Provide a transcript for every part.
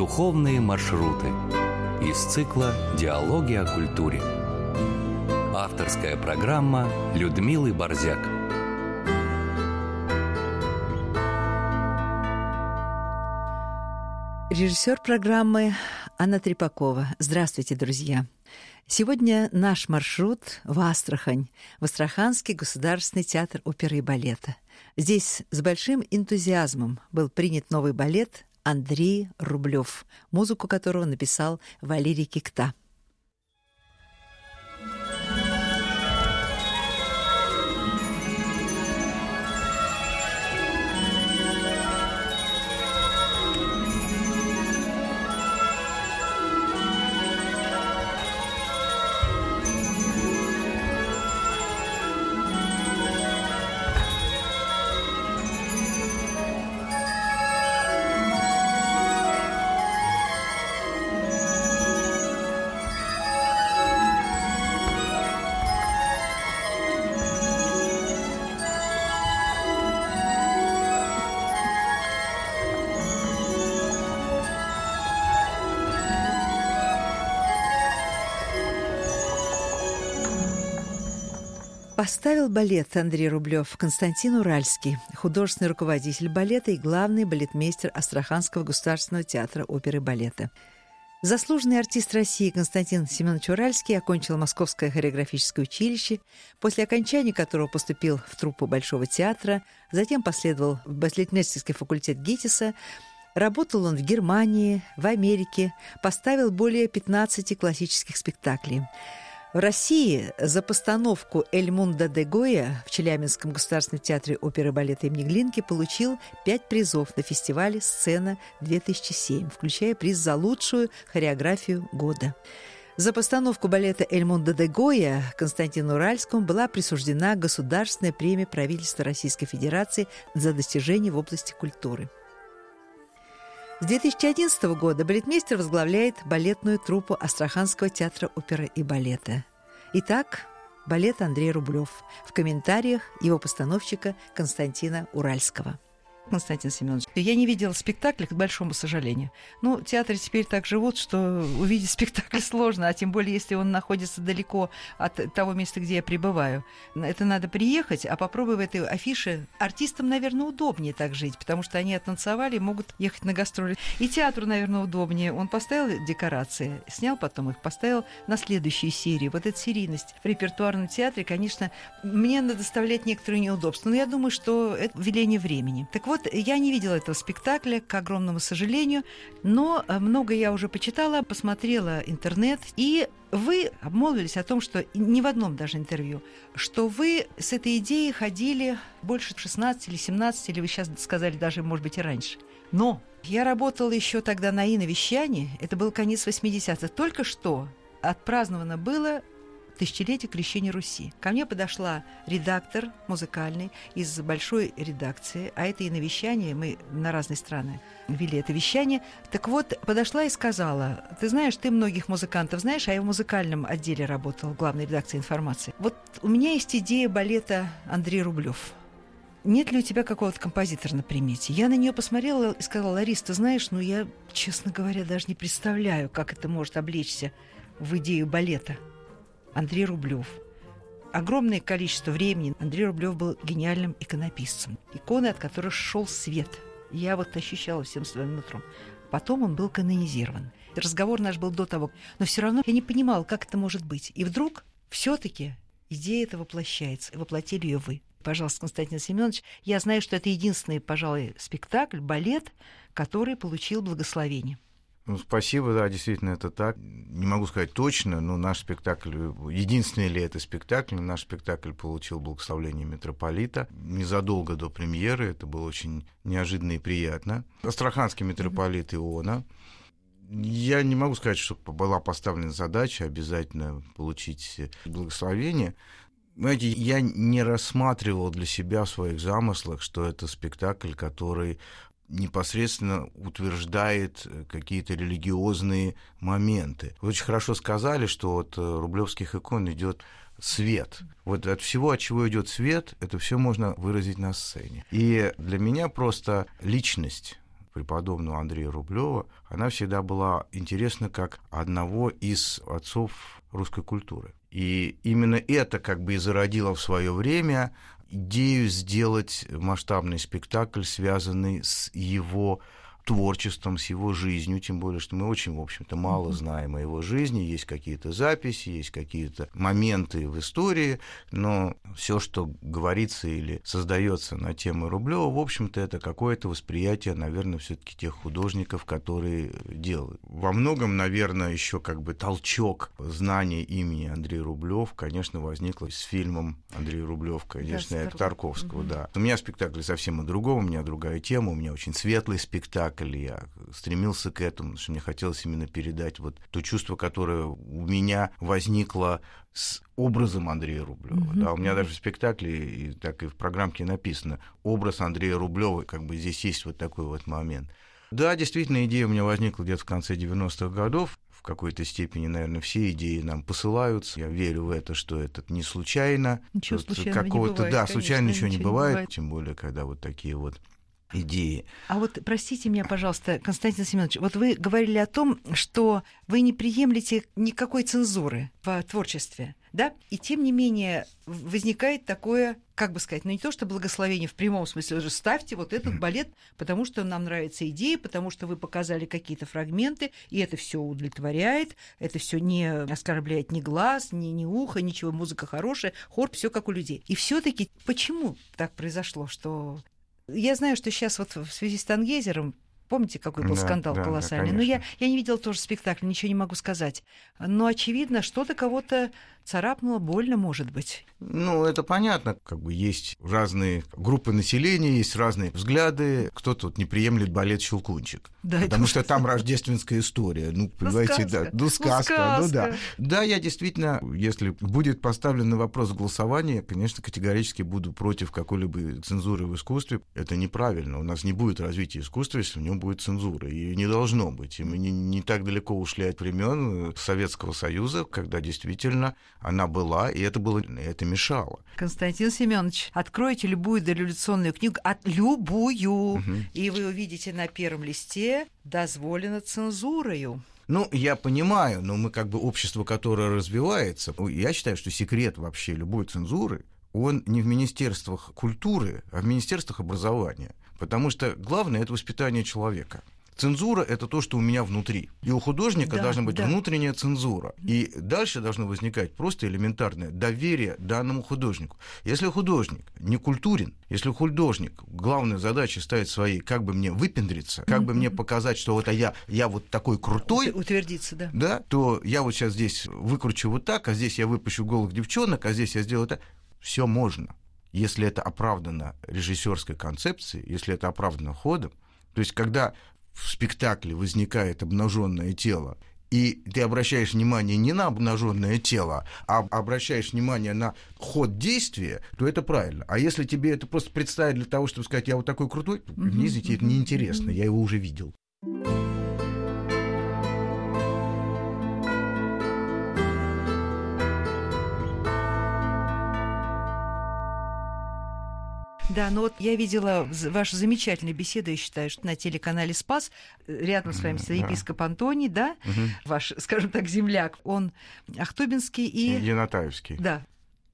Духовные маршруты из цикла «Диалоги о культуре». Авторская программа Людмилы Борзяк. Режиссер программы Анна Трепакова. Здравствуйте, друзья. Сегодня наш маршрут в Астрахань, в Астраханский государственный театр оперы и балета. Здесь с большим энтузиазмом был принят новый балет Андрей Рублев, музыку которого написал Валерий Кикта. Поставил балет Андрей Рублев Константин Уральский, художественный руководитель балета и главный балетмейстер Астраханского государственного театра оперы и балета. Заслуженный артист России Константин Семенович Уральский окончил Московское хореографическое училище, после окончания которого поступил в труппу Большого театра, затем последовал в балетмейстерский факультет ГИТИСа, Работал он в Германии, в Америке, поставил более 15 классических спектаклей. В России за постановку «Эльмунда де Гоя» в Челябинском государственном театре оперы и балета имени Глинки получил пять призов на фестивале «Сцена-2007», включая приз за лучшую хореографию года. За постановку балета «Эльмунда де Гоя» Константину Уральскому была присуждена Государственная премия правительства Российской Федерации за достижения в области культуры – с 2011 года балетмейстер возглавляет балетную труппу Астраханского театра оперы и балета. Итак, балет Андрей Рублев. В комментариях его постановщика Константина Уральского. Константин Семенович. Я не видела спектакля, к большому сожалению. Ну, театры теперь так живут, что увидеть спектакль сложно, а тем более, если он находится далеко от того места, где я пребываю. Это надо приехать, а попробуй в этой афише. Артистам, наверное, удобнее так жить, потому что они оттанцевали, могут ехать на гастроли. И театру, наверное, удобнее. Он поставил декорации, снял потом их, поставил на следующие серии. Вот эта серийность в репертуарном театре, конечно, мне надо доставлять некоторые неудобства. Но я думаю, что это веление времени. Так вот, вот, я не видела этого спектакля, к огромному сожалению, но э, много я уже почитала, посмотрела интернет, и вы обмолвились о том, что ни в одном даже интервью, что вы с этой идеей ходили больше 16 или 17, или вы сейчас сказали даже, может быть, и раньше. Но я работала еще тогда на иновещании, это был конец 80-х, только что отпраздновано было тысячелетие крещения Руси. Ко мне подошла редактор музыкальный из большой редакции, а это и на вещание, мы на разные страны вели это вещание. Так вот, подошла и сказала, ты знаешь, ты многих музыкантов знаешь, а я в музыкальном отделе работала, в главной редакции информации. Вот у меня есть идея балета Андрей Рублев нет ли у тебя какого-то композитора на примете? Я на нее посмотрела и сказала, Ларис, ты знаешь, ну я, честно говоря, даже не представляю, как это может облечься в идею балета. Андрей Рублев. Огромное количество времени Андрей Рублев был гениальным иконописцем. Иконы, от которых шел свет. Я вот ощущала всем своим нутром. Потом он был канонизирован. Разговор наш был до того. Но все равно я не понимала, как это может быть. И вдруг все-таки идея эта воплощается. И воплотили ее вы. Пожалуйста, Константин Семенович, я знаю, что это единственный, пожалуй, спектакль, балет, который получил благословение. Ну, спасибо, да, действительно, это так. Не могу сказать точно, но наш спектакль, единственный ли это спектакль, наш спектакль получил благословление митрополита незадолго до премьеры, это было очень неожиданно и приятно. Астраханский митрополит Иона. Я не могу сказать, что была поставлена задача обязательно получить благословение. Знаете, я не рассматривал для себя в своих замыслах, что это спектакль, который непосредственно утверждает э, какие-то религиозные моменты. Вы очень хорошо сказали, что от э, рублевских икон идет свет. Вот от всего, от чего идет свет, это все можно выразить на сцене. И для меня просто личность преподобного Андрея Рублева, она всегда была интересна как одного из отцов русской культуры. И именно это как бы и зародило в свое время идею сделать масштабный спектакль, связанный с его творчеством, с его жизнью, тем более, что мы очень, в общем-то, мало знаем о его жизни, есть какие-то записи, есть какие-то моменты в истории, но все, что говорится или создается на тему Рублева, в общем-то, это какое-то восприятие, наверное, все-таки тех художников, которые делают. Во многом, наверное, еще как бы толчок знания имени Андрея Рублев, конечно, возникло с фильмом Андрей Рублев, конечно, да, Тарковского, угу. да. У меня спектакль совсем о другом, у меня другая тема, у меня очень светлый спектакль, спектакль, я стремился к этому, что мне хотелось именно передать вот то чувство, которое у меня возникло с образом Андрея Рублева. Mm-hmm. Да, у меня даже в спектакле, и так и в программке написано, образ Андрея Рублева, как бы здесь есть вот такой вот момент. Да, действительно, идея у меня возникла где-то в конце 90-х годов. В какой-то степени, наверное, все идеи нам посылаются. Я верю в это, что это не случайно. Ничего случайного не бывает. Да, конечно, случайно ничего, ничего не бывает, бывает. Тем более, когда вот такие вот идеи. А вот простите меня, пожалуйста, Константин Семенович, вот вы говорили о том, что вы не приемлете никакой цензуры в творчестве, да? И тем не менее возникает такое, как бы сказать, ну не то что благословение в прямом смысле, уже ставьте вот этот балет, потому что нам нравится идея, потому что вы показали какие-то фрагменты, и это все удовлетворяет, это все не оскорбляет ни глаз, ни, ни ухо, ничего, музыка хорошая, хор, все как у людей. И все-таки почему так произошло, что я знаю, что сейчас вот в связи с Тангейзером Помните, какой был да, скандал да, колоссальный? Да, Но я, я не видела тоже спектакль, ничего не могу сказать. Но, очевидно, что-то кого-то царапнуло, больно, может быть. Ну, это понятно. Как бы есть разные группы населения, есть разные взгляды. Кто-то вот не приемлет балет «Щелкунчик». Да, потому что там рождественская история. Ну, понимаете, да. Ну, сказка, ну, ну да. Да, я действительно, если будет поставлен на вопрос голосования, конечно, категорически буду против какой-либо цензуры в искусстве. Это неправильно. У нас не будет развития искусства, если в нем будет цензура. И не должно быть. И мы не, не так далеко ушли от времен Советского Союза, когда действительно она была, и это было, это мешало. Константин Семенович, откройте любую дореволюционную книгу, от любую, угу. и вы увидите на первом листе «Дозволено цензурою». Ну, я понимаю, но мы как бы общество, которое развивается. Я считаю, что секрет вообще любой цензуры, он не в министерствах культуры, а в министерствах образования. Потому что главное – это воспитание человека. Цензура – это то, что у меня внутри. И у художника да, должна быть да. внутренняя цензура. И дальше должно возникать просто элементарное доверие данному художнику. Если художник не культурен, если художник главная задача ставит своей, как бы мне выпендриться, как mm-hmm. бы мне показать, что вот я, я вот такой крутой. Утвердиться, да. Да, то я вот сейчас здесь выкручу вот так, а здесь я выпущу голых девчонок, а здесь я сделаю так. Все можно если это оправдано режиссерской концепцией, если это оправдано ходом, то есть когда в спектакле возникает обнаженное тело, и ты обращаешь внимание не на обнаженное тело, а обращаешь внимание на ход действия, то это правильно. А если тебе это просто представить для того, чтобы сказать, я вот такой крутой, извините, это неинтересно, я его уже видел. Да, но вот я видела вашу замечательную беседу, я считаю, что на телеканале «Спас», э, рядом с вами да. епископ Антоний, да, угу. ваш, скажем так, земляк, он Ахтубинский и... Янатаевский. Да,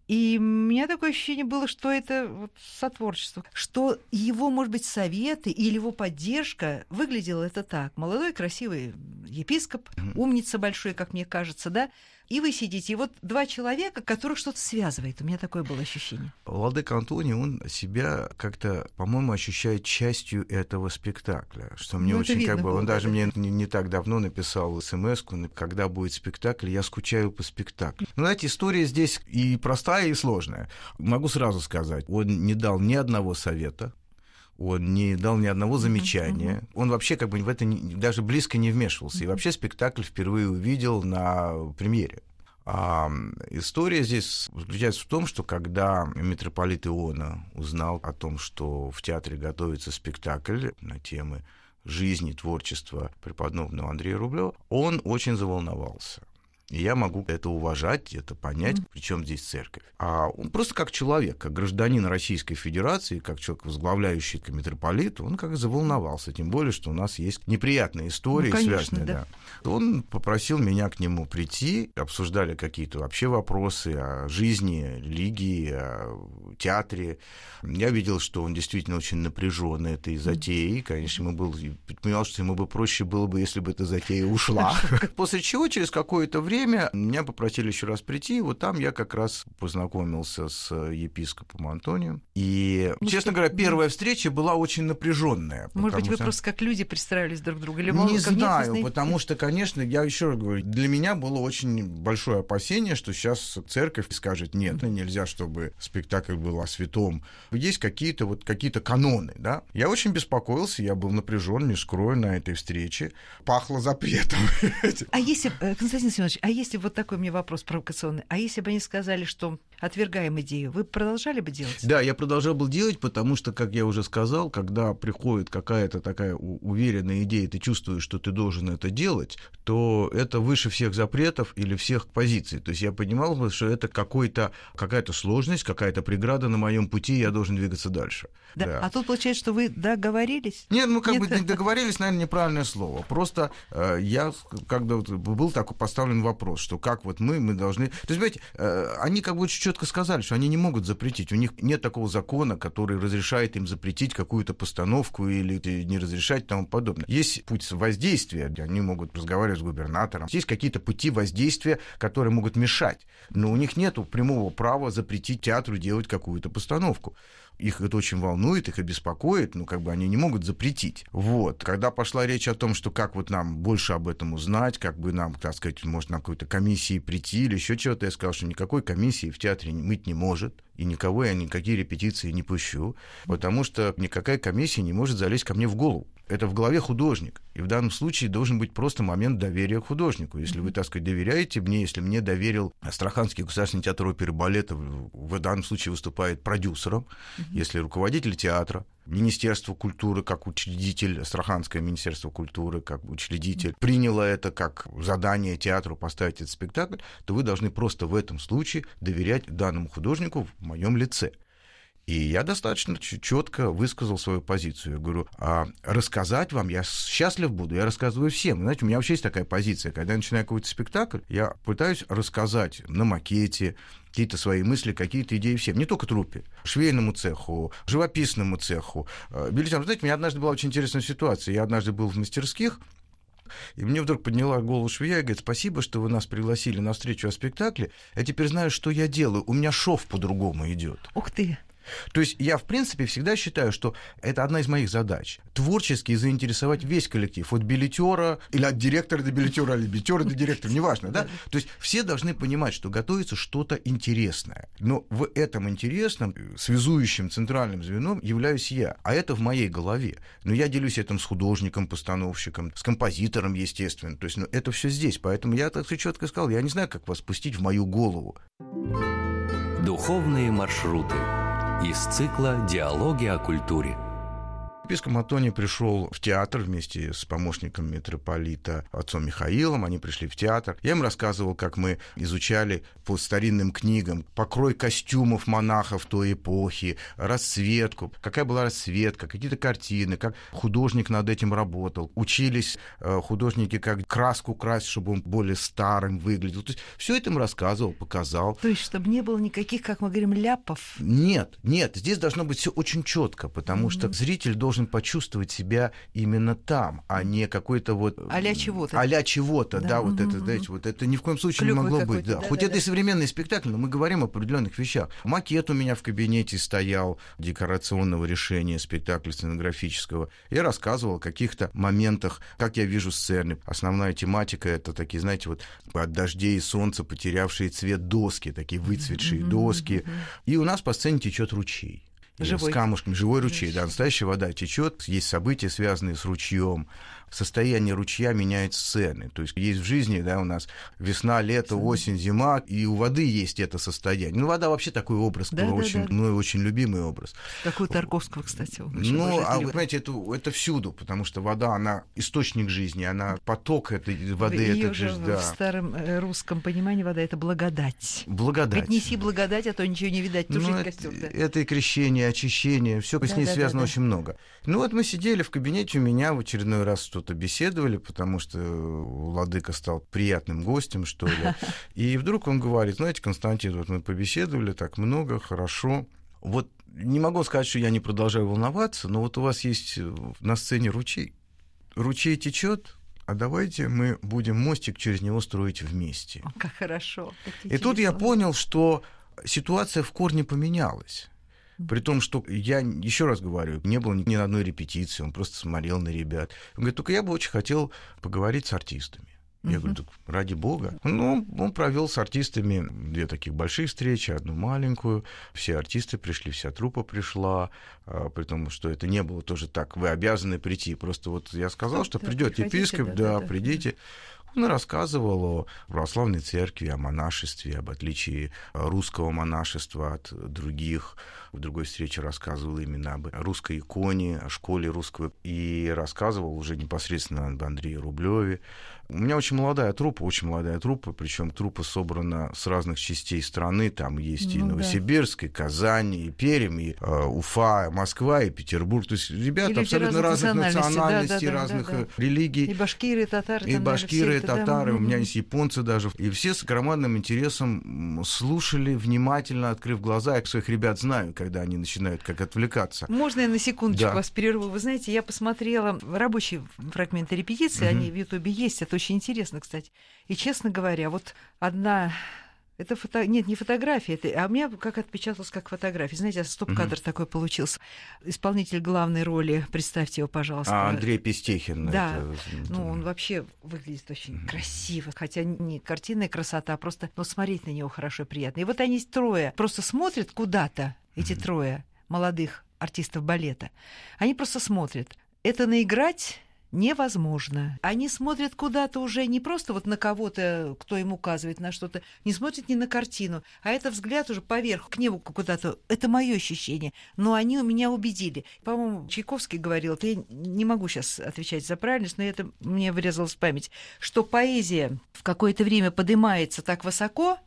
и у меня такое ощущение было, что это вот сотворчество, что его, может быть, советы или его поддержка выглядела это так. Молодой, красивый епископ, умница большой, как мне кажется, да, и вы сидите, и вот два человека, которых что-то связывает. У меня такое было ощущение. Владыка Антоний, он себя как-то, по-моему, ощущает частью этого спектакля, что мне ну, очень как бы... Он да, даже да. мне не, не так давно написал смс когда будет спектакль, я скучаю по спектаклю. Ну, знаете, история здесь и простая, и сложная. Могу сразу сказать, он не дал ни одного совета, он не дал ни одного замечания. Uh-huh. Он вообще как бы в это не, даже близко не вмешивался. Uh-huh. И вообще спектакль впервые увидел на премьере. А история здесь заключается в том, что когда митрополит Иона узнал о том, что в театре готовится спектакль на темы жизни, творчества преподобного Андрея Рублева, он очень заволновался. И я могу это уважать, это понять, mm-hmm. причем здесь церковь. А он просто как человек, как гражданин Российской Федерации, как человек, возглавляющий митрополит, он как заволновался. Тем более, что у нас есть неприятные истории, ну, конечно, связанные. Да. Да. Он попросил меня к нему прийти, обсуждали какие-то вообще вопросы о жизни, религии, о театре. Я видел, что он действительно очень напряжен этой затеей. Конечно, ему был, понимал, что ему бы проще было бы, если бы эта затея ушла. После чего, через какое-то время, меня попросили еще раз прийти, и вот там я как раз познакомился с епископом Антонием. И, ну, честно говоря, первая встреча была очень напряженная. Может быть, вы просто как люди представились друг друга? Или не знаю, нет, потому что, конечно, я еще раз говорю, для меня было очень большое опасение, что сейчас церковь скажет, нет, нельзя, чтобы спектакль был о святом. Есть какие-то вот какие-то каноны, да? Я очень беспокоился, я был напряжен, не скрою, на этой встрече. Пахло запретом. А если, э, Константин Семенович, а если вот такой мне вопрос провокационный, а если бы они сказали, что отвергаем идею, вы продолжали бы делать? Да, я продолжал бы делать, потому что, как я уже сказал, когда приходит какая-то такая уверенная идея, ты чувствуешь, что ты должен это делать, то это выше всех запретов или всех позиций. То есть я понимал бы, что это какой-то, какая-то сложность, какая-то преграда на моем пути, я должен двигаться дальше. Да. да. А тут получается, что вы договорились? Нет, ну как Нет. бы договорились, наверное, неправильное слово. Просто э, я, когда вот был такой поставлен вопрос, что как вот мы, мы должны... То есть, понимаете, э, они как бы очень четко сказали, что они не могут запретить. У них нет такого закона, который разрешает им запретить какую-то постановку или не разрешать и тому подобное. Есть путь воздействия, они могут разговаривать с губернатором. Есть какие-то пути воздействия, которые могут мешать. Но у них нет прямого права запретить театру делать какую-то постановку их это очень волнует, их обеспокоит, ну, как бы они не могут запретить. Вот. Когда пошла речь о том, что как вот нам больше об этом узнать, как бы нам, так сказать, может, на какой-то комиссии прийти или еще чего-то, я сказал, что никакой комиссии в театре быть не может, и никого я никакие репетиции не пущу, потому что никакая комиссия не может залезть ко мне в голову это в голове художник. И в данном случае должен быть просто момент доверия к художнику. Если вы, так сказать, доверяете мне, если мне доверил Астраханский государственный театр оперы и балета, в данном случае выступает продюсером, если руководитель театра, Министерство культуры как учредитель, Астраханское Министерство культуры как учредитель, приняло это как задание театру поставить этот спектакль, то вы должны просто в этом случае доверять данному художнику в моем лице. И я достаточно четко высказал свою позицию. Я говорю, а рассказать вам я счастлив буду, я рассказываю всем. Знаете, у меня вообще есть такая позиция. Когда я начинаю какой-то спектакль, я пытаюсь рассказать на макете, какие-то свои мысли, какие-то идеи всем, не только трупе, швейному цеху, живописному цеху, э, билетам. Знаете, у меня однажды была очень интересная ситуация. Я однажды был в мастерских, и мне вдруг подняла голову швея и говорит, спасибо, что вы нас пригласили на встречу о спектакле. Я теперь знаю, что я делаю. У меня шов по-другому идет. Ух ты! То есть я, в принципе, всегда считаю, что это одна из моих задач. Творчески заинтересовать весь коллектив. От билетера или от директора до билетера, или билетера до директора, неважно, да? То есть все должны понимать, что готовится что-то интересное. Но в этом интересном, связующим центральным звеном являюсь я. А это в моей голове. Но я делюсь этим с художником, постановщиком, с композитором, естественно. То есть ну, это все здесь. Поэтому я так все четко сказал, я не знаю, как вас пустить в мою голову. Духовные маршруты из цикла «Диалоги о культуре». Епископ Антоний пришел в театр вместе с помощником митрополита отцом Михаилом. Они пришли в театр. Я им рассказывал, как мы изучали по старинным книгам покрой костюмов монахов той эпохи, расцветку, какая была расцветка, какие-то картины, как художник над этим работал. Учились э, художники, как краску красить, чтобы он более старым выглядел. То есть все это им рассказывал, показал. То есть, чтобы не было никаких, как мы говорим, ляпов? Нет, нет. Здесь должно быть все очень четко, потому mm-hmm. что зритель должен должен почувствовать себя именно там, а не какой-то вот... А-ля чего-то. А-ля чего-то, да, да вот это, знаете, вот это ни в коем случае Клюквы не могло быть. Да. Да, Хоть да, это да. и современный спектакль, но мы говорим о определенных вещах. Макет у меня в кабинете стоял декорационного решения спектакля сценографического. Я рассказывал о каких-то моментах, как я вижу сцены. Основная тематика это такие, знаете, вот от дождей и солнца потерявшие цвет доски, такие выцветшие mm-hmm. доски. И у нас по сцене течет ручей. Живой. с камушками, живой ручей, да, настоящая вода течет, есть события, связанные с ручьем, состояние ручья меняет сцены. То есть есть в жизни, да, у нас весна, лето, осень, зима, и у воды есть это состояние. Ну, вода вообще такой образ, Да, да, очень, да. ну, очень любимый образ. Как у Тарковского, кстати. Ну, а вы понимаете, это, это всюду, потому что вода, она источник жизни, она поток этой воды, Её это же же, в да. старом э, русском понимании вода это благодать. Благодать. Отнеси благодать, а то ничего не видать, Ну, тужить это, костер. да. это и крещение, очищение, все с Да, ней да, да, связано да. очень много. Ну вот мы сидели в кабинете у меня, в очередной раз что-то беседовали, потому что Владыка стал приятным гостем, что ли. И вдруг он говорит, знаете, Константин, вот мы побеседовали так много, хорошо. Вот не могу сказать, что я не продолжаю волноваться, но вот у вас есть э, на сцене ручей. Ручей течет, а давайте мы будем мостик через него строить вместе. О, как хорошо. как И тут я понял, что ситуация в корне поменялась. При том, что я, еще раз говорю, не было ни ни одной репетиции, он просто смотрел на ребят. Он говорит, только я бы очень хотел поговорить с артистами. Я говорю, так ради бога. Ну, он провел с артистами две таких большие встречи, одну маленькую. Все артисты пришли, вся труппа пришла. а, При том, что это не было тоже так. Вы обязаны прийти. Просто вот я сказал, что да, придет епископ, да, да, да. придите. Он рассказывал о православной церкви, о монашестве, об отличии русского монашества от других. В другой встрече рассказывал именно об русской иконе, о школе русского. И рассказывал уже непосредственно об Андрее Рублеве. У меня очень молодая труппа, очень молодая труппа, причем труппа собрана с разных частей страны. Там есть и Ну да. Новосибирск, и Казань, и Пермь, и э, Уфа, Москва, и Петербург. То есть ребята люди абсолютно разных национальностей, да, да, да, разных да, да. э, религий. И башкиры, и татары. И башкиры, это, да. татары, у меня есть японцы даже. И все с громадным интересом слушали, внимательно открыв глаза. Я своих ребят знаю, когда они начинают как отвлекаться. Можно я на секундочку Да. вас перерву? Вы знаете, я посмотрела рабочие фрагменты репетиции, Мгм. они в Ютубе есть, это очень интересно, кстати. И, честно говоря, вот одна... Это фото... Нет, не фотография, это... а у меня как отпечаталось как фотография. Знаете, стоп-кадр такой получился. Исполнитель главной роли, представьте его, пожалуйста. А Андрей Пестехин. Да. это, Ну, он вообще выглядит очень красиво. Хотя не картинная красота, а просто ну, смотреть на него хорошо и приятно. И вот они трое просто смотрят куда-то, эти трое молодых артистов балета. Они просто смотрят. Это наиграть невозможно. Они смотрят куда-то уже не просто вот на кого-то, кто им указывает на что-то, не смотрят не на картину, а это взгляд уже поверх, к небу куда-то. Это мое ощущение. Но они у меня убедили. По-моему, Чайковский говорил, я не могу сейчас отвечать за правильность, но это мне врезалось в память, что поэзия в какое-то время поднимается так высоко,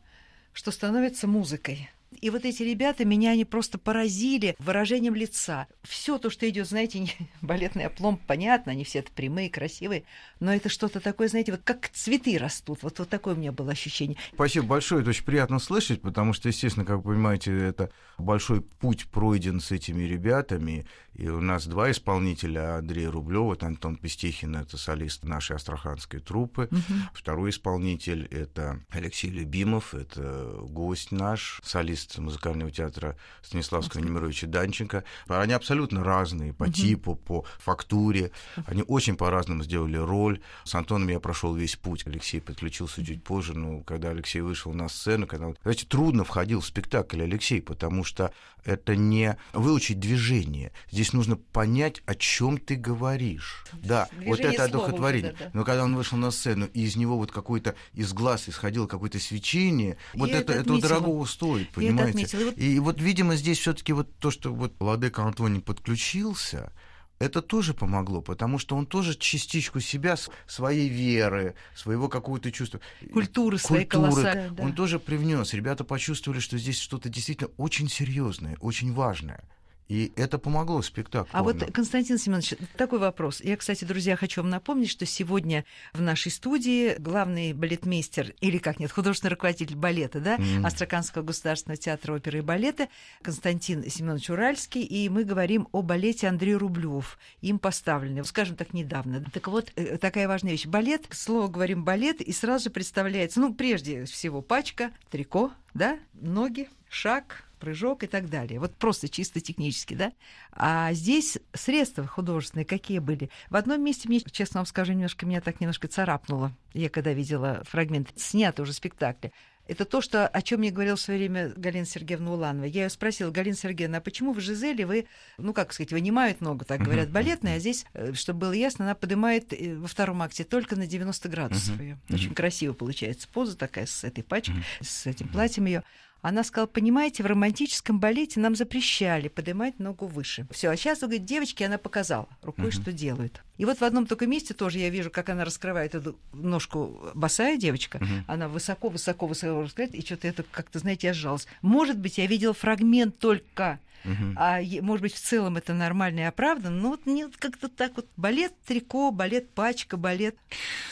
что становится музыкой. И вот эти ребята меня они просто поразили выражением лица. Все то, что идет, знаете, не- балетный оплом, понятно, они все это прямые, красивые, но это что-то такое, знаете, вот как цветы растут. Вот, вот такое у меня было ощущение. Спасибо большое, это очень приятно слышать, потому что, естественно, как вы понимаете, это большой путь пройден с этими ребятами. И у нас два исполнителя, Андрей Рублев, это Антон Пестехин, это солист нашей астраханской труппы. Второй исполнитель — это Алексей Любимов, это гость наш, солист музыкального театра Станиславского Немировича Данченко. Они абсолютно разные по типу, по фактуре. Они очень по-разному сделали роль. С Антоном я прошел весь путь. Алексей подключился чуть позже, но когда Алексей вышел на сцену, когда... Знаете, трудно входил в спектакль Алексей, потому что это не выучить движение. Здесь нужно понять, о чем ты говоришь. Да, вот это одухотворение. да, да. Но когда он вышел на сцену, и из него вот какой-то из глаз исходило какое-то свечение, вот Я это, это это отметила. дорогого стоит, это понимаете? отметила. И вот- И вот, видимо, здесь все-таки вот то, что вот Владыка Антоний подключился, это тоже помогло, потому что он тоже частичку себя, своей веры, своего какого-то чувства. Культуры своей культуры, колоссальной, да. Он тоже привнес. Ребята почувствовали, что здесь что-то действительно очень серьезное, очень важное. И это помогло спектаклю. А вот, Константин Семенович, такой вопрос. Я, кстати, друзья, хочу вам напомнить, что сегодня в нашей студии главный балетмейстер, или как нет, художественный руководитель балета, да, Мгм. Астраханского государственного театра оперы и балета Константин Семенович Уральский, и мы говорим о балете Андрей Рублев, им поставленный, скажем так, недавно. Так вот, э, такая важная вещь. Балет, слово говорим балет, и сразу же представляется, ну, прежде всего, пачка, трико, да, ноги, шаг, прыжок и так далее. Вот просто чисто технически, да? А здесь средства художественные какие были? В одном месте мне, честно вам скажу, немножко меня так немножко царапнуло. Я когда видела фрагмент снятого уже спектакля. это то, что, о чем мне говорила в свое время Галина Сергеевна Уланова. Я ее спросила, Галина Сергеевна, а почему в Жизели вы, ну, как сказать, вынимают ногу, так говорят, балетная, а здесь, э, чтобы было ясно, она поднимает э, во втором акте только на 90 градусов ее. Очень красиво получается поза такая с этой пачкой, с этим платьем ее. Она сказала, понимаете, в романтическом балете нам запрещали поднимать ногу выше. Все, а сейчас, говорит, девочки, она показала рукой, uh-huh. что делают. И вот в одном только месте тоже я вижу, как она раскрывает эту ножку босая девочка. Uh-huh. Она высоко-высоко-высоко раскрывает, и что-то это как-то, знаете, я сжалась. Может быть, я видела фрагмент только Uh-huh. А может быть, в целом это нормально и оправданно, но вот не как-то так вот балет трико, балет пачка, балет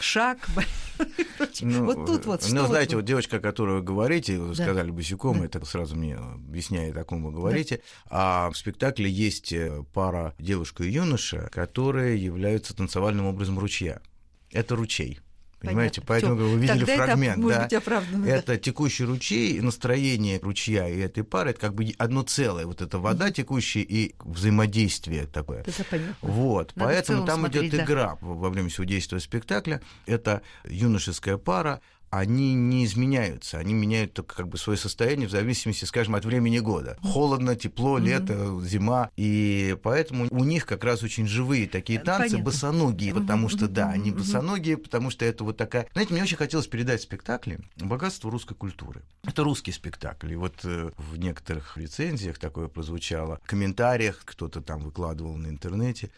шаг, балет ну, вот тут вот Ну, знаете, вот девочка, о которой вы говорите, вы сказали босиком, это сразу мне объясняет, о ком вы говорите. А в спектакле есть э, пара девушка и юноша, которые являются танцевальным образом ручья. Это ручей. Понимаете, Понятно. поэтому Всё. вы видели Тогда фрагмент, это, да? Быть оправданно, это да. текущий ручей, настроение ручья и этой пары, это как бы одно целое. Вот эта вода текущая и взаимодействие такое. Это понятно. Вот, Надо поэтому там смотреть, идет да. игра во время всего действия спектакля. Это юношеская пара, они не изменяются, они меняют только как бы свое состояние в зависимости, скажем, от времени года. Холодно, тепло, лето, mm-hmm. зима, и поэтому у них как раз очень живые такие танцы, Понятно. босоногие, потому что, да, они босоногие, потому что это вот такая... Знаете, мне очень хотелось передать в спектакле богатство русской культуры. Это русский спектакль, и вот э, в некоторых рецензиях такое прозвучало, в комментариях кто-то там выкладывал на интернете,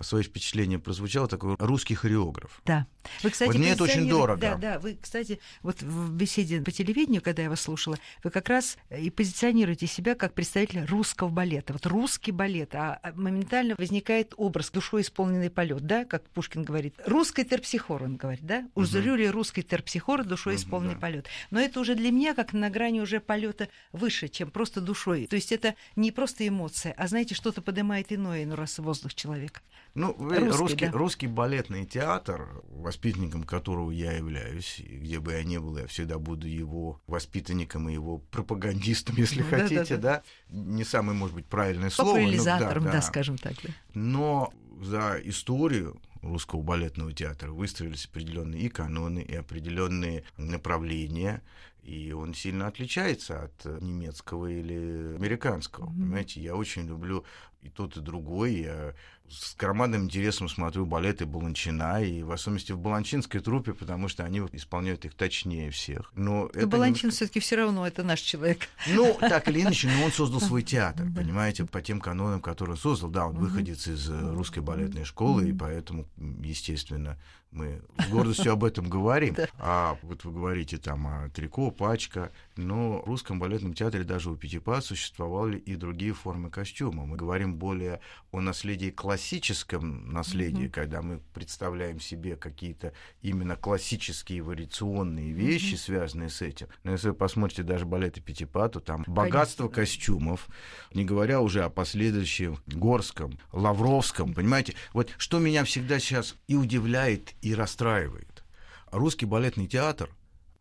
свое впечатление прозвучало, такой русский хореограф. Да. Вы, кстати, вот мне это очень дорого. Да, да. Вы, кстати, вот в беседе по телевидению, когда я вас слушала, вы как раз и позиционируете себя как представитель русского балета. Вот русский балет, а, а моментально возникает образ душой исполненный полет, да, как Пушкин говорит. Русский терпсихор, он говорит, да? Узрю ли русский терпсихор душой исполненный да. полет. Но это уже для меня как на грани уже полета выше, чем просто душой. То есть это не просто эмоция, а знаете, что-то поднимает иное, ну раз воздух человека. Ну, русский, русский, да. русский балетный театр, воспитанником которого я являюсь, и где бы я ни был, я всегда буду его воспитанником и его пропагандистом, если ну, хотите, да, да, да. Не самое, может быть, правильное слово. Популяризатором, да, да. да, скажем так. Да. Но за историю русского балетного театра выстроились определенные и каноны, и определенные направления, и он сильно отличается от немецкого или американского. Mm-hmm. Понимаете, я очень люблю и тот, и другой. Я с громадным интересом смотрю балеты Баланчина, и в особенности в баланчинской трупе, потому что они исполняют их точнее всех. Но, но Баланчин не... все таки все равно это наш человек. Ну, так или иначе, но он создал свой театр, понимаете, по тем канонам, которые он создал. Да, он выходец из э, русской балетной школы, и поэтому, естественно, мы с гордостью об этом говорим. А вот вы говорите там о трико, пачка, но в русском балетном театре даже у Пятипа существовали и другие формы костюма. Мы говорим более о наследии классическом наследии, mm-hmm. когда мы представляем себе какие-то именно классические вариационные вещи, mm-hmm. связанные с этим. Но если вы посмотрите даже балеты Пятипа, то там богатство Конечно. костюмов, не говоря уже о последующем Горском, Лавровском, понимаете? Вот что меня всегда сейчас и удивляет, и расстраивает. Русский балетный театр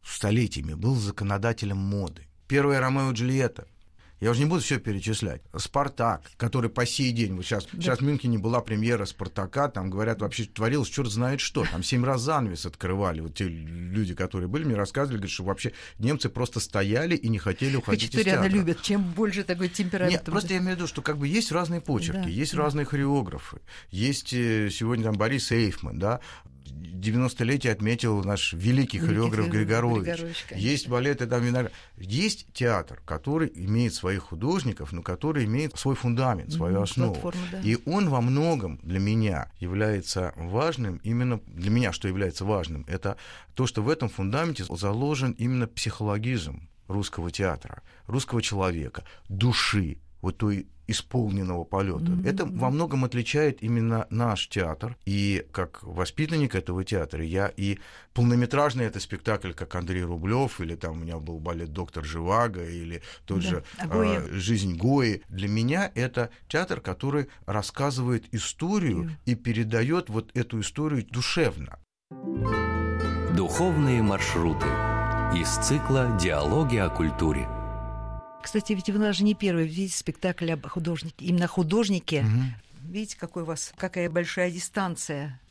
столетиями был законодателем моды. Первая Ромео и Джульетта. Я уже не буду все перечислять. Спартак, который по сей день, вот сейчас, да. сейчас в Мюнхене была премьера Спартака, там говорят, вообще творилось черт знает что. Там семь раз занавес открывали. Вот те люди, которые были, мне рассказывали, говорят, что вообще немцы просто стояли и не хотели уходить из театра. любят, чем больше такой темперамент. Нет, просто я имею в виду, что как бы есть разные почерки, да. есть да. разные хореографы. Есть э, сегодня там Борис Эйфман, да, 90-летие отметил наш великий, великий хореограф Григорович. Григорович есть балеты там виноград. Есть театр, который имеет своих художников, но который имеет свой фундамент, свою mm-hmm, основу. Да. И он во многом для меня является важным, именно для меня, что является важным, это то, что в этом фундаменте заложен именно психологизм русского театра, русского человека, души, вот той исполненного полета. Mm-hmm. Это во многом отличает именно наш театр. И как воспитанник этого театра, я и полнометражный это спектакль, как Андрей Рублев, или там у меня был балет Доктор Живаго, или тот да. же э, Жизнь Гои. Для меня это театр, который рассказывает историю mm. и передает вот эту историю душевно. Духовные маршруты из цикла Диалоги о культуре. Кстати, ведь вы даже не первый видите спектакль об художнике. Именно художнике. Угу. Видите, какой у вас, какая большая дистанция.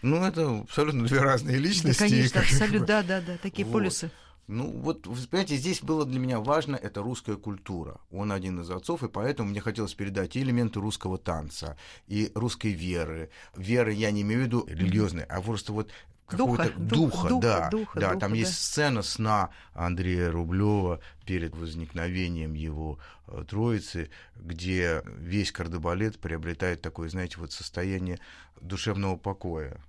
Ну, это абсолютно две разные личности. Да, конечно, абсолютно, да, да, да, такие вот. полюсы. Ну, вот, вы понимаете, здесь было для меня важно, это русская культура. Он один из отцов, и поэтому мне хотелось передать и элементы русского танца, и русской веры. Веры я не имею в виду религиозной, а просто вот какого-то духа, духа, духа, да, духа, да, духа, там да. есть сцена сна Андрея Рублева перед возникновением его э, троицы, где весь кардебалет приобретает такое, знаете, вот состояние душевного покоя.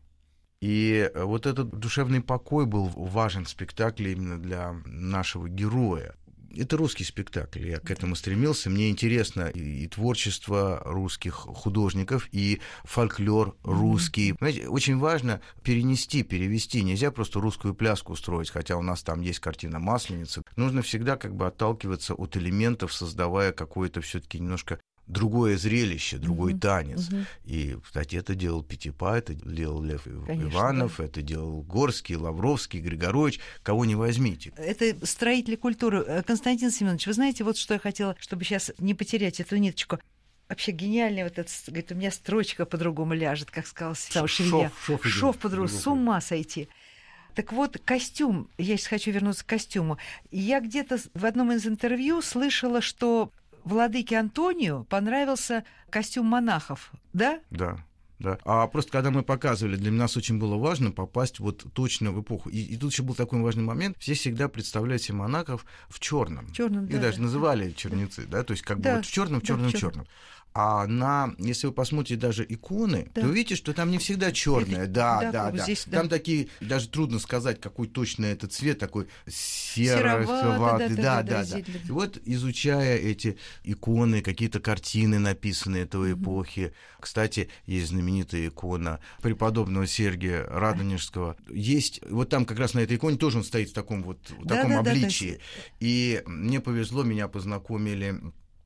И э, вот этот душевный покой был важен в спектакле именно для нашего героя. Это русский спектакль, я к этому стремился. Мне интересно и, и творчество русских художников, и фольклор русский. Mm-hmm. Знаете, очень важно перенести, перевести. Нельзя просто русскую пляску устроить, хотя у нас там есть картина Масленицы. Нужно всегда как бы отталкиваться от элементов, создавая какое-то все-таки немножко другое зрелище, другой угу, танец. Угу. И, кстати, это делал Пятипа, это делал Лев Конечно, Иванов, да. это делал Горский, Лавровский, Григорович, кого не возьмите. Это строители культуры. Э, Константин Семенович, вы знаете, вот что я хотела, чтобы сейчас не потерять эту ниточку. Вообще гениальный вот этот, говорит, у меня строчка по-другому ляжет, как сказал сам Шов, шов, шов по-другому, с ума сойти. Так вот, костюм, я сейчас хочу вернуться к костюму. Я где-то в одном из интервью слышала, что владыке Антонию понравился костюм монахов, да? Да. Да. А просто когда мы показывали, для нас очень было важно попасть вот точно в эпоху. И, и тут еще был такой важный момент. Все всегда представляли себе монахов в черном. Черном, И да, даже да. называли черницы, да, то есть как да, бы вот в черном, в черном, да, в черном. А на, если вы посмотрите даже иконы, да. то увидите, что там не всегда черное. Да, да, да. да. Здесь, да. Там такие, даже трудно сказать, какой точно этот цвет, такой сероватый. Да, да, да. да, да. И вот изучая эти иконы, какие-то картины, написанные mm-hmm. эпохи. Кстати, есть знаменитая икона преподобного Сергия Радонежского. Есть, вот там как раз на этой иконе тоже он стоит в таком вот в таком да, обличии. Да, да. И мне повезло, меня познакомили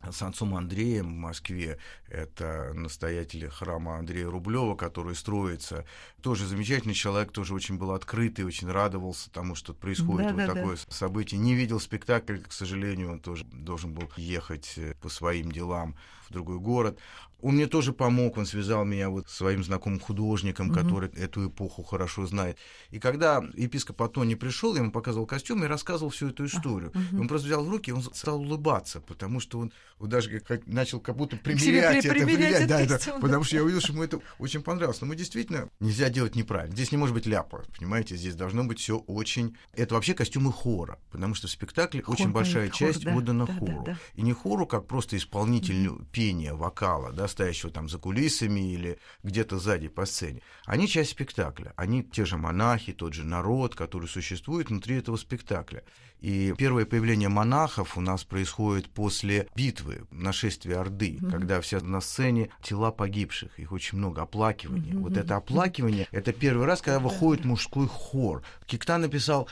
с отцом Андреем в Москве. Это настоятель храма Андрея Рублева, который строится. Тоже замечательный человек, тоже очень был открытый, очень радовался тому, что происходит да, вот да, такое да. событие. Не видел спектакль, к сожалению, он тоже должен был ехать э, по своим делам в другой город. Он мне тоже помог, он связал меня вот с своим знакомым художником, угу. который эту эпоху хорошо знает. И когда епископ Атони пришел, я ему показывал костюм и рассказывал всю эту историю. Угу. он просто взял в руки, он стал улыбаться, потому что он, он даже как, начал как будто примерять это, примерять, да, это, да. потому что я увидел, что ему это очень понравилось. Но мы действительно нельзя делать неправильно. Здесь не может быть ляпа, понимаете, здесь должно быть все очень. Это вообще костюмы хора, потому что в спектакле хор, очень большая хор, часть да, отдана да, хору. Да, да. И не хору, как просто исполнитель угу. пения, вокала, да, стоящего там за кулисами или где-то сзади по сцене. Они часть спектакля. Они те же монахи, тот же народ, который существует внутри этого спектакля. И первое появление монахов у нас происходит после битвы, нашествия Орды, mm-hmm. когда все на сцене тела погибших, их очень много, оплакивания. Mm-hmm. Вот это оплакивание, это первый раз, когда выходит мужской хор. Кикта написал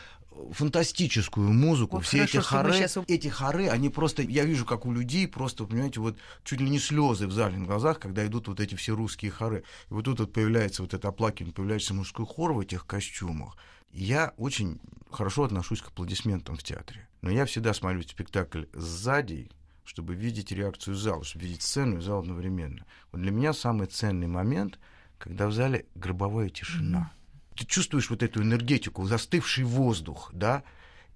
фантастическую музыку, вот все хорошо, эти хоры, сейчас... эти хоры, они просто, я вижу, как у людей просто, понимаете, вот чуть ли не слезы в зале на глазах, когда идут вот эти все русские хоры. И вот тут вот появляется вот это оплакивание, появляется мужской хор в этих костюмах. Я очень хорошо отношусь к аплодисментам в театре. Но я всегда смотрю спектакль сзади, чтобы видеть реакцию зала, чтобы видеть сцену и зал одновременно. Вот для меня самый ценный момент, когда в зале гробовая тишина. Mm-hmm ты чувствуешь вот эту энергетику, застывший воздух, да,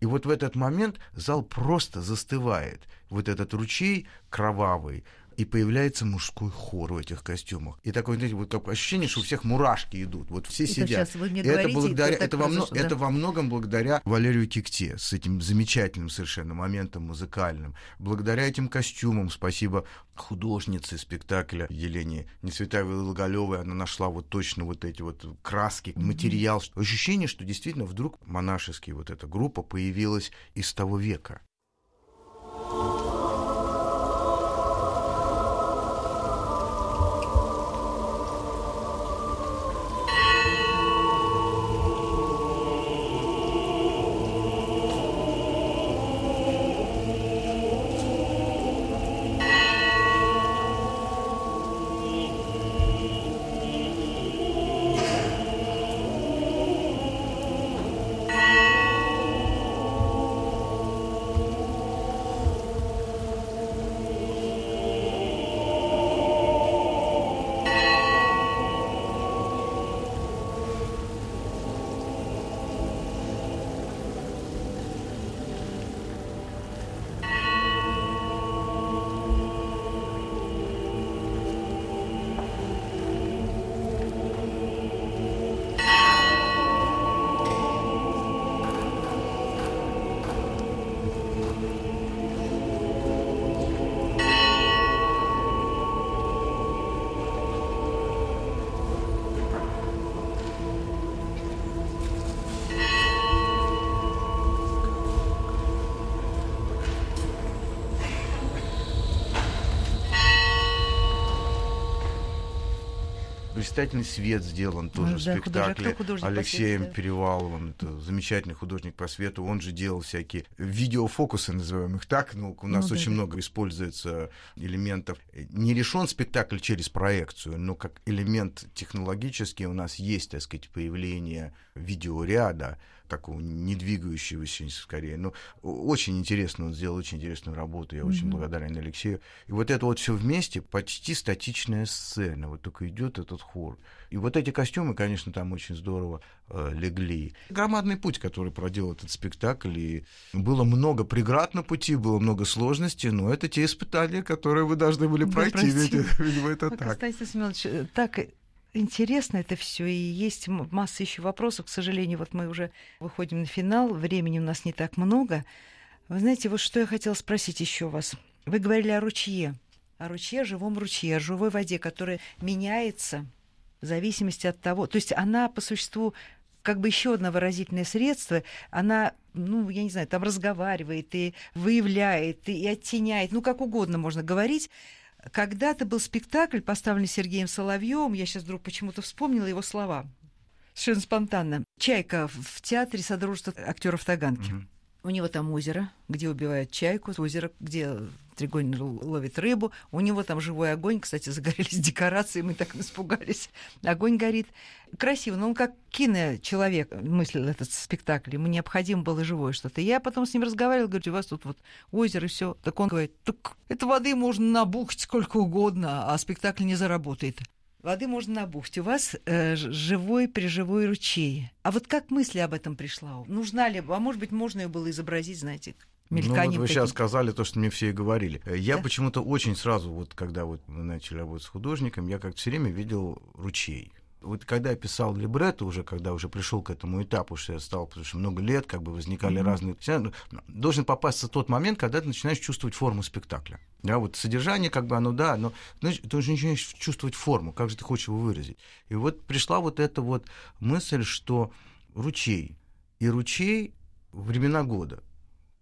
и вот в этот момент зал просто застывает. Вот этот ручей кровавый, и появляется мужской хор в этих костюмах. И такое, знаете, вот такое ощущение, что у всех мурашки идут. Вот все это сидят. Сейчас вы мне это, благодаря, это, во мно, да? это во многом благодаря Валерию Кикте с этим замечательным совершенно моментом музыкальным. Благодаря этим костюмам, спасибо художнице спектакля Елене Несветаевой Логолевой, она нашла вот точно вот эти вот краски, материал. Ощущение, что действительно вдруг монашеский вот эта группа появилась из того века. «Восклицательный свет» сделан тоже Ну да, спектакле художник- художник по Алексеем свету, да? Переваловым. Это замечательный художник по свету. Он же делал всякие видеофокусы, называем их так. Ну, у нас Ну да, очень да. много используется элементов. Не решен спектакль через проекцию, но как элемент технологический у нас есть, так сказать, появление видеоряда, такого не двигающегося скорее. Но очень интересно, он сделал очень интересную работу, я очень Мгм. благодарен Алексею. И вот это вот все вместе, почти статичная сцена, вот только идет этот хор. И вот эти костюмы, конечно, там очень здорово э, легли. Громадный путь, который проделал этот спектакль, и было много преград на пути, было много сложностей, но это те испытания, которые вы должны были пройти, ведь, видимо, это Ну, так. Константин Семенович, э, так интересно это все, и есть масса еще вопросов. К сожалению, вот мы уже выходим на финал, времени у нас не так много. Вы знаете, вот что я хотела спросить еще вас. Вы говорили о ручье, о ручье, живом ручье, о живой воде, которая меняется в зависимости от того. То есть она по существу как бы еще одно выразительное средство, она, ну, я не знаю, там разговаривает и выявляет, и оттеняет, ну, как угодно можно говорить. Когда-то был спектакль, поставленный Сергеем Соловьевым, я сейчас вдруг почему-то вспомнила его слова. Совершенно спонтанно. Чайка в театре Содружества актеров Таганки. Мгм. У него там озеро, где убивают чайку, озеро, где Тригонин л- ловит рыбу. У него там живой огонь. Кстати, загорелись декорации, мы так испугались. Огонь горит. Красиво, но он как киночеловек мыслил этот спектакль. Ему необходимо было живое что-то. Я потом с ним разговаривала, говорю, у вас тут вот озеро и все. Так он говорит, так это воды можно набухать сколько угодно, а спектакль не заработает. Воды можно набухать. У вас э, живой приживой ручей. А вот как мысли об этом пришла? Нужна ли? А может быть, можно ее было изобразить, знаете, Ну, вот вы сейчас сказали то, что мне все и говорили. Э, Я Да. почему-то очень сразу, вот когда вот мы начали работать с художником, я как-то все время видел ручей. Вот когда я писал либретто уже, когда уже пришел к этому этапу, что я стал, потому что много лет как бы возникали Мгм. разные... Должен попасться тот момент, когда ты начинаешь чувствовать форму спектакля. Да, вот содержание, как бы оно, да, но знаешь, ты уже начинаешь чувствовать форму, как же ты хочешь его выразить. И вот пришла вот эта вот мысль, что ручей. И ручей времена года.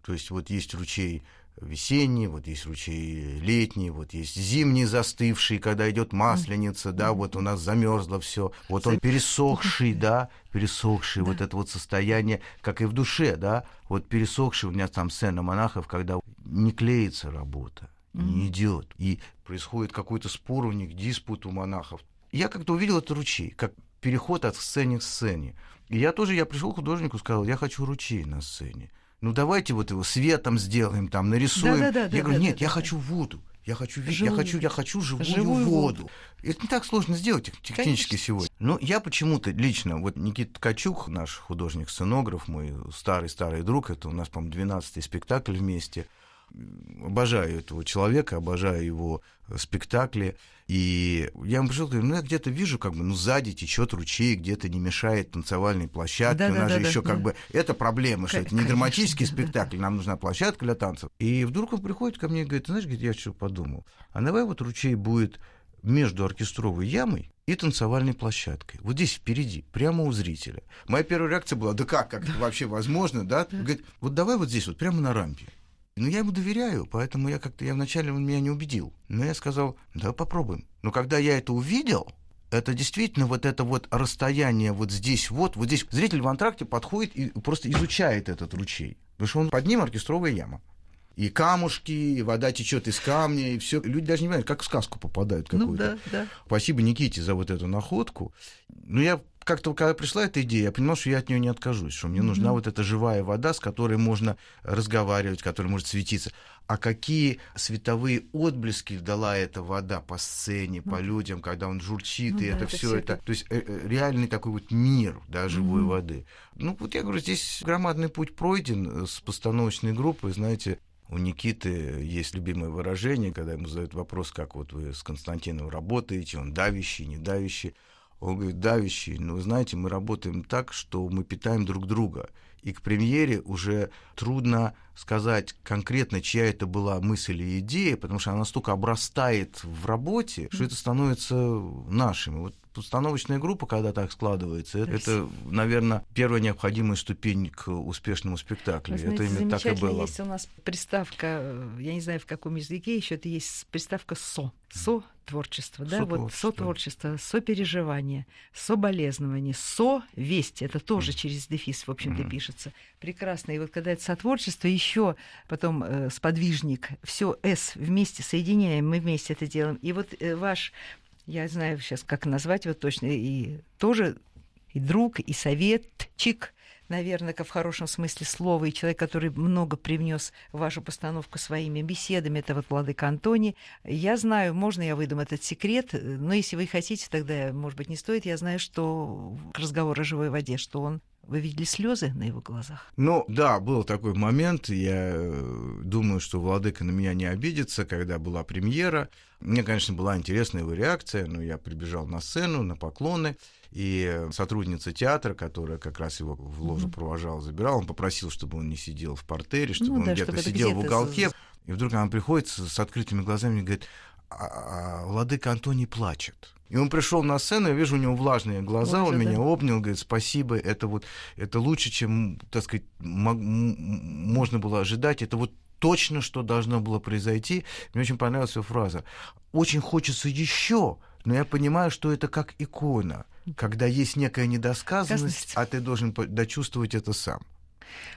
То есть вот есть ручей весенний, вот есть ручей летний, вот есть зимний застывший, когда идет масленица, да, вот у нас замерзло все, вот он пересохший, да, пересохший, вот это вот состояние, как и в душе, да, вот пересохший у меня там сцена монахов, когда не клеится работа, не идет, и происходит какой-то спор у них, диспут у монахов. Я как-то увидел этот ручей, как переход от сцены к сцене. И я тоже, я пришел к художнику, сказал, я хочу ручей на сцене. Ну давайте вот его светом сделаем, там нарисуем. Да-да-да, я говорю, нет, я да. хочу воду. Я хочу, ви- я Живую. хочу, я хочу живую, Живую воду. воду. Это не так сложно сделать тех- технически Конечно. сегодня. Но я почему-то лично, вот Никита Ткачук, наш художник-сценограф, мой старый-старый друг, это у нас, по-моему, 12-й спектакль вместе. Обожаю этого человека, обожаю его спектакли. И я ему пришел, говорю, ну я где-то вижу, как бы, ну сзади течет ручей, где-то не мешает танцевальной площадке. У нас же Да-да-да-да, еще как да. бы это проблема, что это не драматический да, да. спектакль, нам нужна площадка для танцев. И вдруг он приходит ко мне и говорит, «Ты знаешь, я что подумал, а давай вот ручей будет между оркестровой ямой и танцевальной площадкой. Вот здесь впереди, прямо у зрителя. Моя первая реакция была, да как, как это вообще возможно, да? Говорит, вот давай вот здесь вот, прямо на рампе. Ну, я ему доверяю, поэтому я как-то, я вначале он меня не убедил. Но я сказал, да, попробуем. Но когда я это увидел, это действительно вот это вот расстояние вот здесь вот, вот здесь зритель в антракте подходит и просто изучает этот ручей. Потому что он под ним оркестровая яма. И камушки, и вода течет из камня, и все. Люди даже не понимают, как в сказку попадают Ну какую-то. да, да. Спасибо Никите за вот эту находку. Но я как-то, когда пришла эта идея, я понимал, что я от нее не откажусь, что мне нужна вот эта живая вода, с которой можно разговаривать, которая может светиться. А какие световые отблески дала эта вода по сцене, по людям, когда он журчит, Ну и да, это это все это. это- То есть э, э, реальный такой вот мир да, живой Мгм. воды. Ну, вот я говорю, здесь громадный путь пройден э, с постановочной группой, знаете, у Никиты есть любимое выражение, когда ему задают вопрос, как вот вы с Константином работаете, он давящий, не давящий. Он говорит, давящий, ну, знаете, мы работаем так, что мы питаем друг друга. И к премьере уже трудно сказать конкретно, чья это была мысль и идея, потому что она настолько обрастает в работе, что это становится нашим. Вот постановочная группа, когда так складывается, это, это наверное, первая необходимая ступень к успешному спектаклю. Вы знаете, это именно так и было. Есть у нас приставка, э, я не знаю, в каком языке еще это есть приставка со. Со творчество, да, вот со творчество, со переживание, со болезнование, со весть. Это тоже mm. через дефис, в общем-то, mm. пишется. Прекрасно. И вот когда это сотворчество, еще потом э, сподвижник, все с вместе соединяем, мы вместе это делаем. И вот э, ваш, я знаю сейчас, как назвать его точно, и тоже и друг, и советчик, наверное, в хорошем смысле слова, и человек, который много привнес в вашу постановку своими беседами, это вот Владыка Антоний. Я знаю, можно я выдам этот секрет, но если вы хотите, тогда, может быть, не стоит. Я знаю, что разговор о живой воде, что он вы видели слезы на его глазах? Ну, да, был такой момент. Я э, думаю, что Владыка на меня не обидится, когда была премьера. Мне, конечно, была интересна его реакция, но я прибежал на сцену, на поклоны. И сотрудница театра, которая как раз его в ложу mm-hmm. провожала, забирала, он попросил, чтобы он не сидел в портере, чтобы ну, он да, где-то чтобы сидел где в уголке. И вдруг она приходит с, с открытыми глазами и говорит, а, а, Владыка Антоний плачет. И он пришел на сцену, я вижу у него влажные глаза, Боже, он да. меня обнял, говорит, спасибо, это вот, это лучше, чем, так сказать, можно было ожидать, это вот точно, что должно было произойти. Мне очень понравилась его фраза. Очень хочется еще, но я понимаю, что это как икона когда есть некая недосказанность, а ты должен дочувствовать это сам.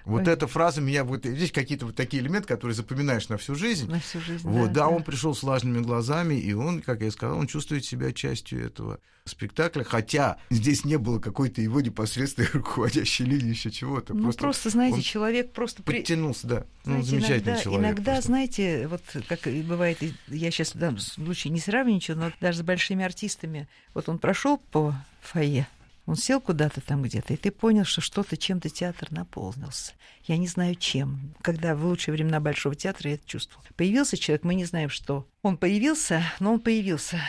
Вот Ой. эта фраза меня вот здесь какие-то вот такие элементы, которые запоминаешь на всю жизнь. На всю жизнь. Вот, да, да, он пришел с влажными глазами, и он, как я сказал, он чувствует себя частью этого спектакля, хотя здесь не было какой-то его непосредственной руководящей линии еще чего-то. Ну просто, просто знаете, человек просто подтянулся, да. Ну, знаете, ну, замечательный иногда, человек. Иногда, просто. знаете, вот как бывает, я сейчас в данном случае не сравниваю ничего, но даже с большими артистами, вот он прошел по фойе, он сел куда-то там где-то, и ты понял, что что-то чем-то театр наполнился. Я не знаю чем. Когда в лучшие времена Большого театра я это чувствовал. Появился человек, мы не знаем, что. Он появился, но он появился.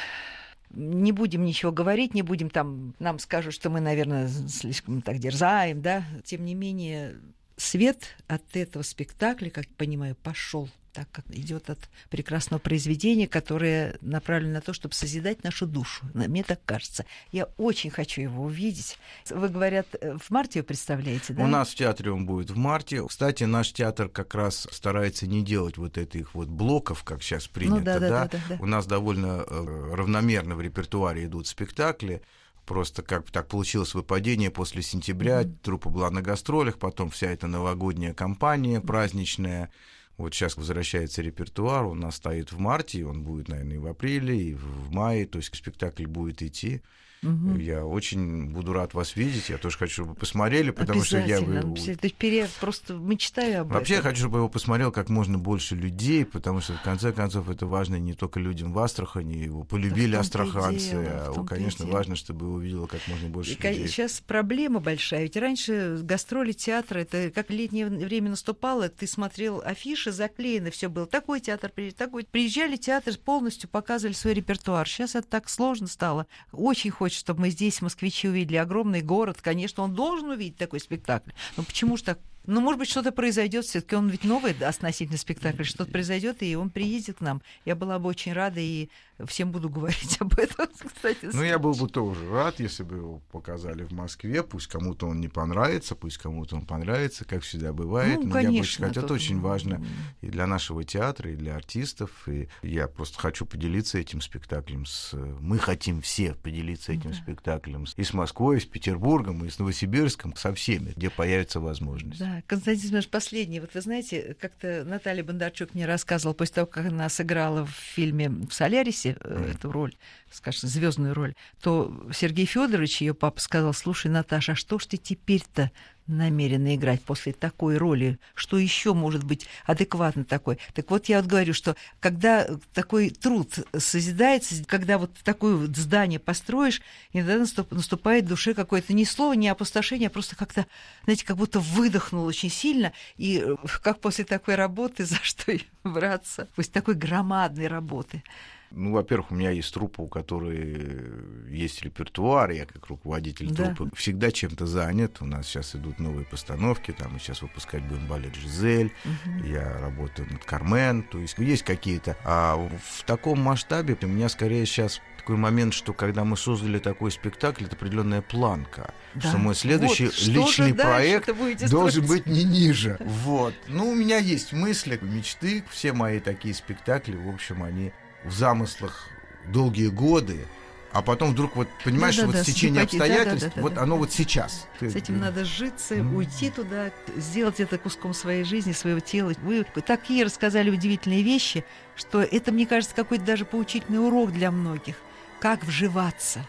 Не будем ничего говорить, не будем там, нам скажут, что мы, наверное, слишком так дерзаем, да. Тем не менее, свет от этого спектакля, как понимаю, пошел так как идет от прекрасного произведения, которое направлено на то, чтобы созидать нашу душу. Мне так кажется. Я очень хочу его увидеть. Вы, говорят, э, в марте вы представляете, да? У нас в театре он будет в марте. Кстати, наш театр как раз старается не делать вот этих вот блоков, как сейчас принято, ну, да, да, да? Да, да, да. У нас довольно э, равномерно в репертуаре идут спектакли просто как так получилось выпадение после сентября, mm-hmm. труппа была на гастролях, потом вся эта новогодняя кампания праздничная, вот сейчас возвращается репертуар, он у нас стоит в марте, он будет, наверное, и в апреле, и в мае, то есть спектакль будет идти. Угу. Я очень буду рад вас видеть. Я тоже хочу, чтобы вы посмотрели, потому что я... Это просто мечтаю об Вообще этом. я хочу, чтобы его посмотрел как можно больше людей, потому что, в конце концов, это важно не только людям в Астрахани, его полюбили да астраханцы, дело, а, конечно, важно, чтобы его увидело как можно больше и, людей. Сейчас проблема большая. Ведь раньше гастроли театра, это как летнее время наступало, ты смотрел афиши, заклеены, все было. Такой театр, такой. Приезжали театр, полностью показывали свой репертуар. Сейчас это так сложно стало. Очень хочется хочет, чтобы мы здесь, москвичи, увидели огромный город. Конечно, он должен увидеть такой спектакль. Но почему же так ну, может быть, что-то произойдет. Все-таки он ведь новый относительно спектакль. Что-то произойдет, и он приедет к нам. Я была бы очень рада и всем буду говорить об этом, кстати. Ну, я был бы тоже рад, если бы его показали в Москве. Пусть кому-то он не понравится, пусть кому-то он понравится, как всегда бывает. Ну, Но конечно, я бы сказать, это очень важно и для нашего театра, и для артистов. И я просто хочу поделиться этим спектаклем с... Мы хотим все поделиться этим да. спектаклем и с Москвой, и с Петербургом, и с Новосибирском, со всеми, где появится возможность. Да, Константин Семенович, последний. Вот вы знаете, как-то Наталья Бондарчук мне рассказывала после того, как она сыграла в фильме в Солярисе Алисе mm. эту роль, скажем, звездную роль, то Сергей Федорович, ее папа, сказал: слушай, Наташа, а что ж ты теперь-то намерена играть после такой роли, что еще может быть адекватно такой. Так вот я вот говорю, что когда такой труд созидается, когда вот такое вот здание построишь, иногда наступает в душе какое-то не слово, не опустошение, а просто как-то, знаете, как будто выдохнул очень сильно, и как после такой работы, за что браться, после такой громадной работы. Ну, во-первых, у меня есть труппа, у которой есть репертуар, я как руководитель да. труппы всегда чем-то занят. У нас сейчас идут новые постановки, там мы сейчас выпускать будем балет «Жизель», угу. я работаю над «Кармен», то есть есть какие-то. А в таком масштабе у меня скорее сейчас такой момент, что когда мы создали такой спектакль, это определенная планка, Да. что мой следующий Вот, личный проект должен строить? быть не ниже. Вот. Ну, у меня есть мысли, мечты. Все мои такие спектакли, в общем, они в замыслах долгие годы. А потом вдруг вот, понимаешь, Да-да-да, вот стечение симпатии, обстоятельств, да-да-да-да-да. вот оно вот сейчас. Ты- С этим надо сжиться, Мгм. уйти туда, сделать это куском своей жизни, своего тела. Вы такие рассказали удивительные вещи, что это, мне кажется, какой-то даже поучительный урок для многих. Как вживаться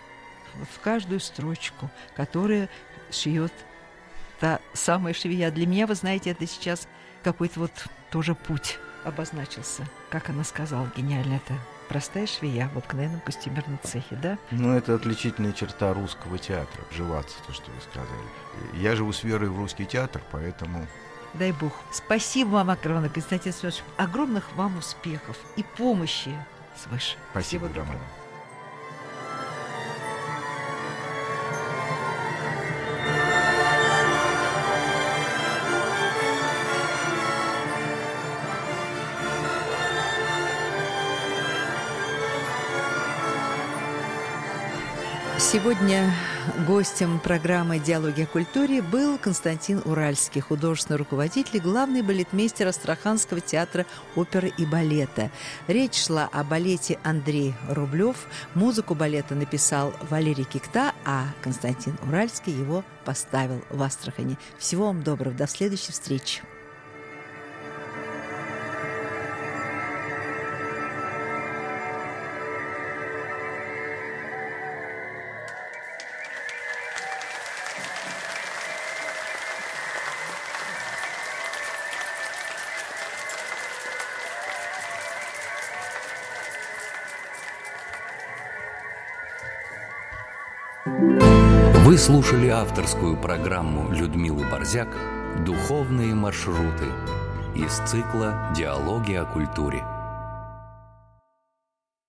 вот в каждую строчку, которая шьет та самая швея. Для меня, вы знаете, это сейчас какой-то вот тоже путь обозначился. Как она сказала, гениально это. Простая швея в обыкновенном костюмерном цехе, да? Ну, это отличительная черта русского театра, вживаться, то, что вы сказали. Я живу с верой в русский театр, поэтому Дай бог. Спасибо вам огромное, Константин Семенович. Огромных вам успехов и помощи свыше. спасибо. Роман. Сегодня гостем программы «Диалоги о культуре» был Константин Уральский, художественный руководитель и главный балетмейстер Астраханского театра оперы и балета. Речь шла о балете Андрей Рублев. Музыку балета написал Валерий Кикта, а Константин Уральский его поставил в Астрахани. Всего вам доброго. До следующей встречи. Слушали авторскую программу Людмилы Борзяк «Духовные маршруты» из цикла «Диалоги о культуре».